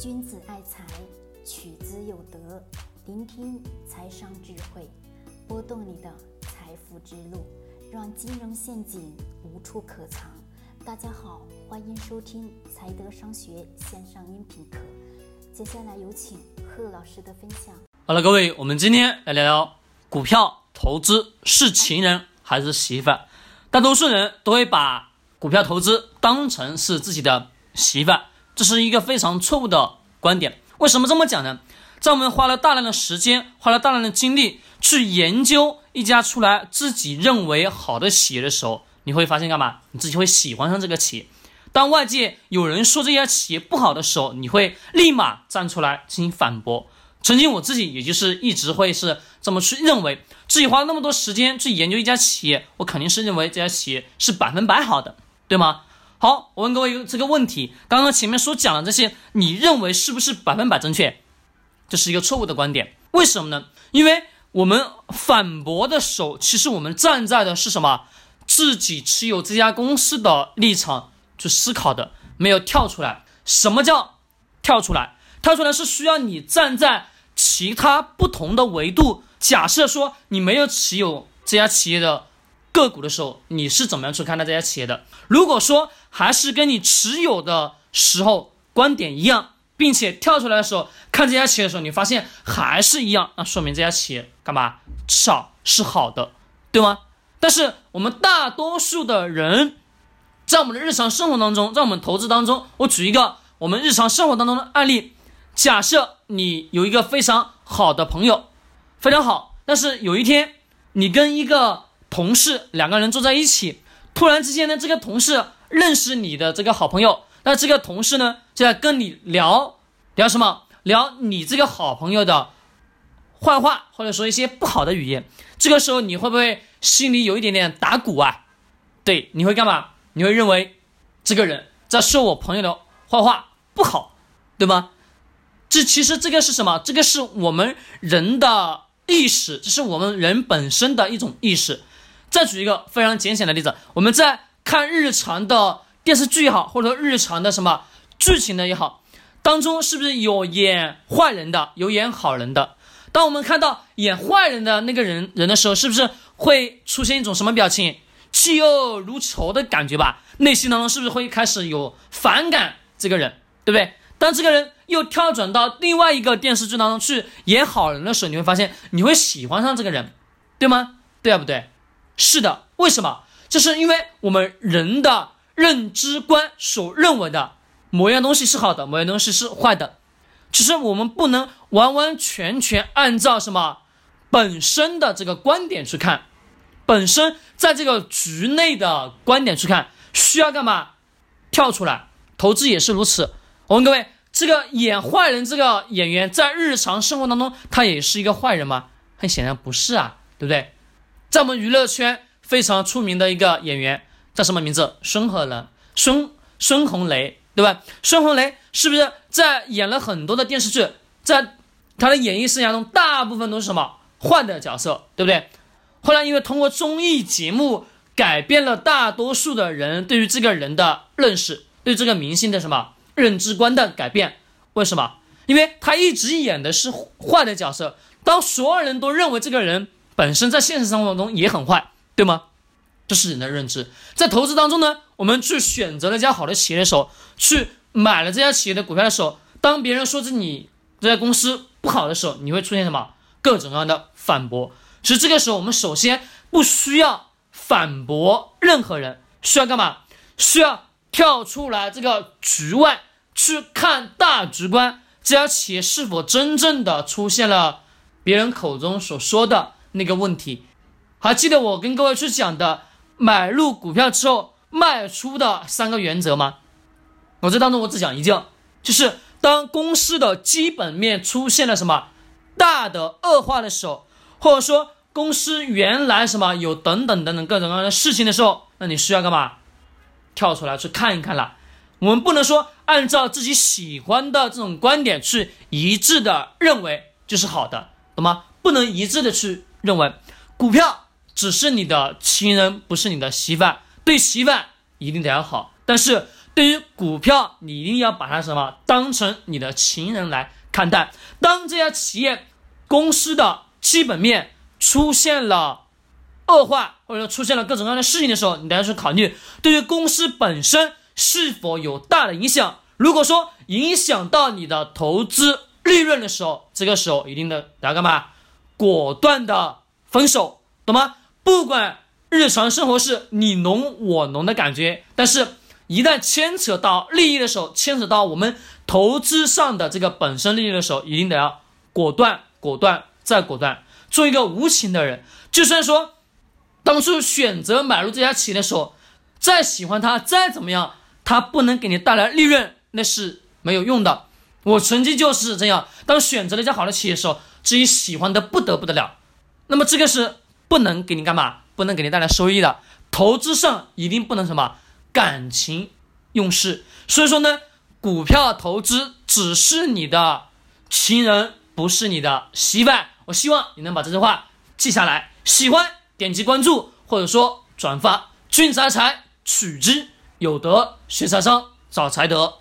君子爱财，取之有德。聆听财商智慧，拨动你的财富之路，让金融陷阱无处可藏。大家好，欢迎收听财德商学线上音频课。接下来有请贺老师的分享。好了，各位，我们今天来聊聊股票投资是情人还是媳妇？大多数人都会把股票投资当成是自己的媳妇。这是一个非常错误的观点。为什么这么讲呢？在我们花了大量的时间、花了大量的精力去研究一家出来自己认为好的企业的时候，你会发现干嘛？你自己会喜欢上这个企业。当外界有人说这家企业不好的时候，你会立马站出来进行反驳。曾经我自己也就是一直会是这么去认为，自己花了那么多时间去研究一家企业，我肯定是认为这家企业是百分百好的，对吗？好，我问各位这个问题：刚刚前面所讲的这些，你认为是不是百分百正确？这是一个错误的观点。为什么呢？因为我们反驳的时候，其实我们站在的是什么？自己持有这家公司的立场去思考的，没有跳出来。什么叫跳出来？跳出来是需要你站在其他不同的维度。假设说你没有持有这家企业的。个股的时候，你是怎么样去看待这家企业的？如果说还是跟你持有的时候观点一样，并且跳出来的时候看这家企业的时候，你发现还是一样，那说明这家企业干嘛？至少是好的，对吗？但是我们大多数的人，在我们的日常生活当中，在我们投资当中，我举一个我们日常生活当中的案例：假设你有一个非常好的朋友，非常好，但是有一天你跟一个同事两个人坐在一起，突然之间呢，这个同事认识你的这个好朋友，那这个同事呢就在跟你聊聊什么？聊你这个好朋友的坏话，或者说一些不好的语言。这个时候你会不会心里有一点点打鼓啊？对，你会干嘛？你会认为这个人在说我朋友的坏话不好，对吗？这其实这个是什么？这个是我们人的意识，这是我们人本身的一种意识。再举一个非常简显的例子，我们在看日常的电视剧也好，或者说日常的什么剧情的也好，当中是不是有演坏人的，有演好人的？当我们看到演坏人的那个人人的时候，是不是会出现一种什么表情？嫉恶如仇的感觉吧？内心当中是不是会开始有反感这个人，对不对？当这个人又跳转到另外一个电视剧当中去演好人的时候，你会发现你会喜欢上这个人，对吗？对啊，不对？是的，为什么？就是因为我们人的认知观所认为的某样东西是好的，某样东西是坏的。其实我们不能完完全全按照什么本身的这个观点去看，本身在这个局内的观点去看，需要干嘛？跳出来，投资也是如此。我问各位，这个演坏人这个演员在日常生活当中，他也是一个坏人吗？很显然不是啊，对不对？在我们娱乐圈非常出名的一个演员叫什么名字？孙鹤人，孙孙红雷，对吧？孙红雷是不是在演了很多的电视剧？在他的演艺生涯中，大部分都是什么坏的角色，对不对？后来因为通过综艺节目改变了大多数的人对于这个人的认识，对这个明星的什么认知观的改变？为什么？因为他一直演的是坏的角色，当所有人都认为这个人。本身在现实生活中也很坏，对吗？这是人的认知。在投资当中呢，我们去选择了一家好的企业的时候，去买了这家企业的股票的时候，当别人说着你这家公司不好的时候，你会出现什么各种各样的反驳？其实这个时候，我们首先不需要反驳任何人，需要干嘛？需要跳出来这个局外去看大局观，这家企业是否真正的出现了别人口中所说的。那个问题，还记得我跟各位去讲的买入股票之后卖出的三个原则吗？我这当中我只讲一件，就是当公司的基本面出现了什么大的恶化的时候，或者说公司原来什么有等等等等各种各样的事情的时候，那你需要干嘛？跳出来去看一看了。我们不能说按照自己喜欢的这种观点去一致的认为就是好的，懂吗？不能一致的去。认为股票只是你的情人，不是你的媳妇。对媳妇一定得要好，但是对于股票，你一定要把它什么当成你的情人来看待。当这家企业公司的基本面出现了恶化，或者说出现了各种各样的事情的时候，你都要去考虑对于公司本身是否有大的影响。如果说影响到你的投资利润的时候，这个时候一定的要干嘛？果断的分手，懂吗？不管日常生活是你侬我侬的感觉，但是。一旦牵扯到利益的时候，牵扯到我们投资上的这个本身利益的时候，一定得要果断、果断再果断，做一个无情的人。就算说当初选择买入这家企业的时候，再喜欢它，再怎么样，它不能给你带来利润，那是没有用的。我曾经就是这样，当选择了一家好的企业的时候，至于喜欢的不得不得了，那么这个是不能给你干嘛？不能给你带来收益的。投资上一定不能什么？感情用事，所以说呢，股票投资只是你的情人，不是你的媳妇。我希望你能把这句话记下来。喜欢点击关注，或者说转发。君子爱财，取之有德；学财商，找财德。